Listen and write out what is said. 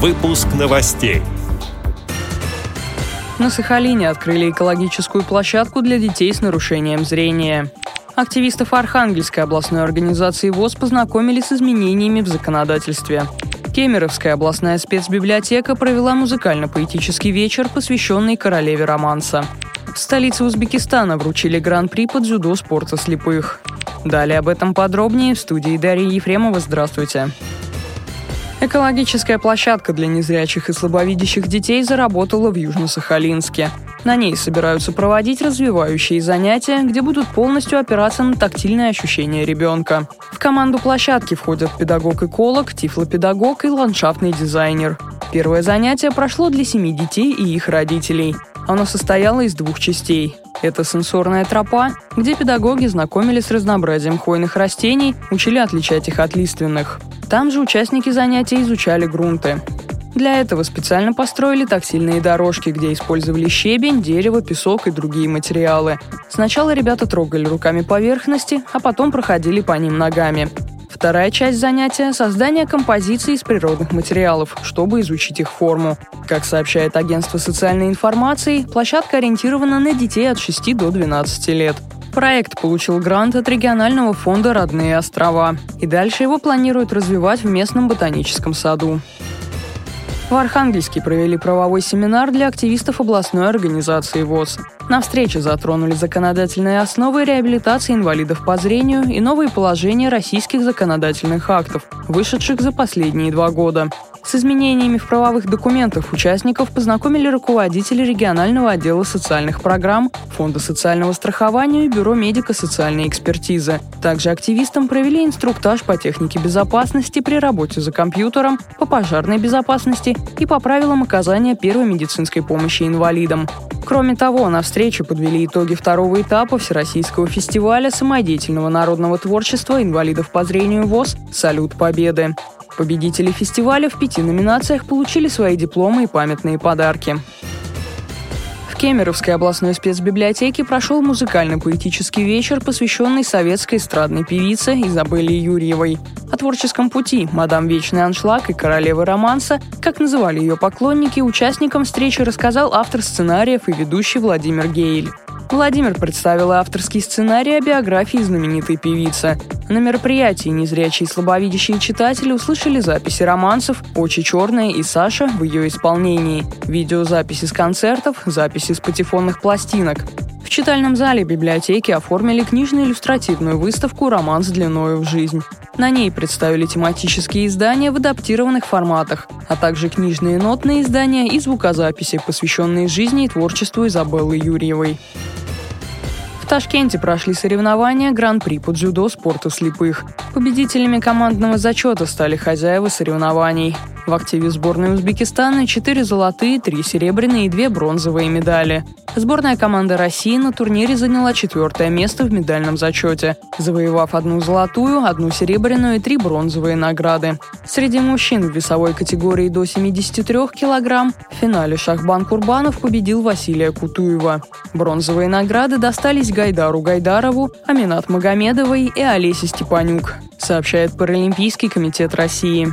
Выпуск новостей. На Сахалине открыли экологическую площадку для детей с нарушением зрения. Активистов Архангельской областной организации ВОЗ познакомили с изменениями в законодательстве. Кемеровская областная спецбиблиотека провела музыкально-поэтический вечер, посвященный королеве романса. В столице Узбекистана вручили гран-при по дзюдо спорта слепых. Далее об этом подробнее в студии Дарьи Ефремова. Здравствуйте. Экологическая площадка для незрячих и слабовидящих детей заработала в Южно-Сахалинске. На ней собираются проводить развивающие занятия, где будут полностью опираться на тактильное ощущение ребенка. В команду площадки входят педагог-эколог, тифлопедагог и ландшафтный дизайнер. Первое занятие прошло для семи детей и их родителей. Оно состояло из двух частей. Это сенсорная тропа, где педагоги знакомились с разнообразием хвойных растений, учили отличать их от лиственных. Там же участники занятий изучали грунты. Для этого специально построили тактильные дорожки, где использовали щебень, дерево, песок и другие материалы. Сначала ребята трогали руками поверхности, а потом проходили по ним ногами. Вторая часть занятия – создание композиций из природных материалов, чтобы изучить их форму. Как сообщает агентство социальной информации, площадка ориентирована на детей от 6 до 12 лет. Проект получил грант от регионального фонда «Родные острова». И дальше его планируют развивать в местном ботаническом саду. В Архангельске провели правовой семинар для активистов областной организации ВОЗ. На встрече затронули законодательные основы реабилитации инвалидов по зрению и новые положения российских законодательных актов, вышедших за последние два года. С изменениями в правовых документах участников познакомили руководители регионального отдела социальных программ, Фонда социального страхования и Бюро медико-социальной экспертизы. Также активистам провели инструктаж по технике безопасности при работе за компьютером, по пожарной безопасности и по правилам оказания первой медицинской помощи инвалидам. Кроме того, на встрече подвели итоги второго этапа Всероссийского фестиваля самодеятельного народного творчества инвалидов по зрению ВОЗ «Салют Победы». Победители фестиваля в пяти номинациях получили свои дипломы и памятные подарки. В Кемеровской областной спецбиблиотеке прошел музыкально-поэтический вечер, посвященный советской эстрадной певице Изабелле Юрьевой. О творческом пути «Мадам Вечный аншлаг» и «Королевы романса», как называли ее поклонники, участникам встречи рассказал автор сценариев и ведущий Владимир Гейль. Владимир представил авторский сценарий о биографии знаменитой певицы. На мероприятии незрячие и слабовидящие читатели услышали записи романсов «Очи черные» и «Саша» в ее исполнении, видеозаписи с концертов, записи с патефонных пластинок. В читальном зале библиотеки оформили книжно-иллюстративную выставку «Романс длиною в жизнь». На ней представили тематические издания в адаптированных форматах, а также книжные нотные издания и звукозаписи, посвященные жизни и творчеству Изабеллы Юрьевой. В Ташкенте прошли соревнования Гран-при по дзюдо спорту слепых. Победителями командного зачета стали хозяева соревнований. В активе сборной Узбекистана 4 золотые, 3 серебряные и 2 бронзовые медали. Сборная команда России на турнире заняла четвертое место в медальном зачете, завоевав одну золотую, одну серебряную и три бронзовые награды. Среди мужчин в весовой категории до 73 килограмм в финале Шахбан Курбанов победил Василия Кутуева. Бронзовые награды достались Гайдару Гайдарову, Аминат Магомедовой и Олесе Степанюк, сообщает Паралимпийский комитет России.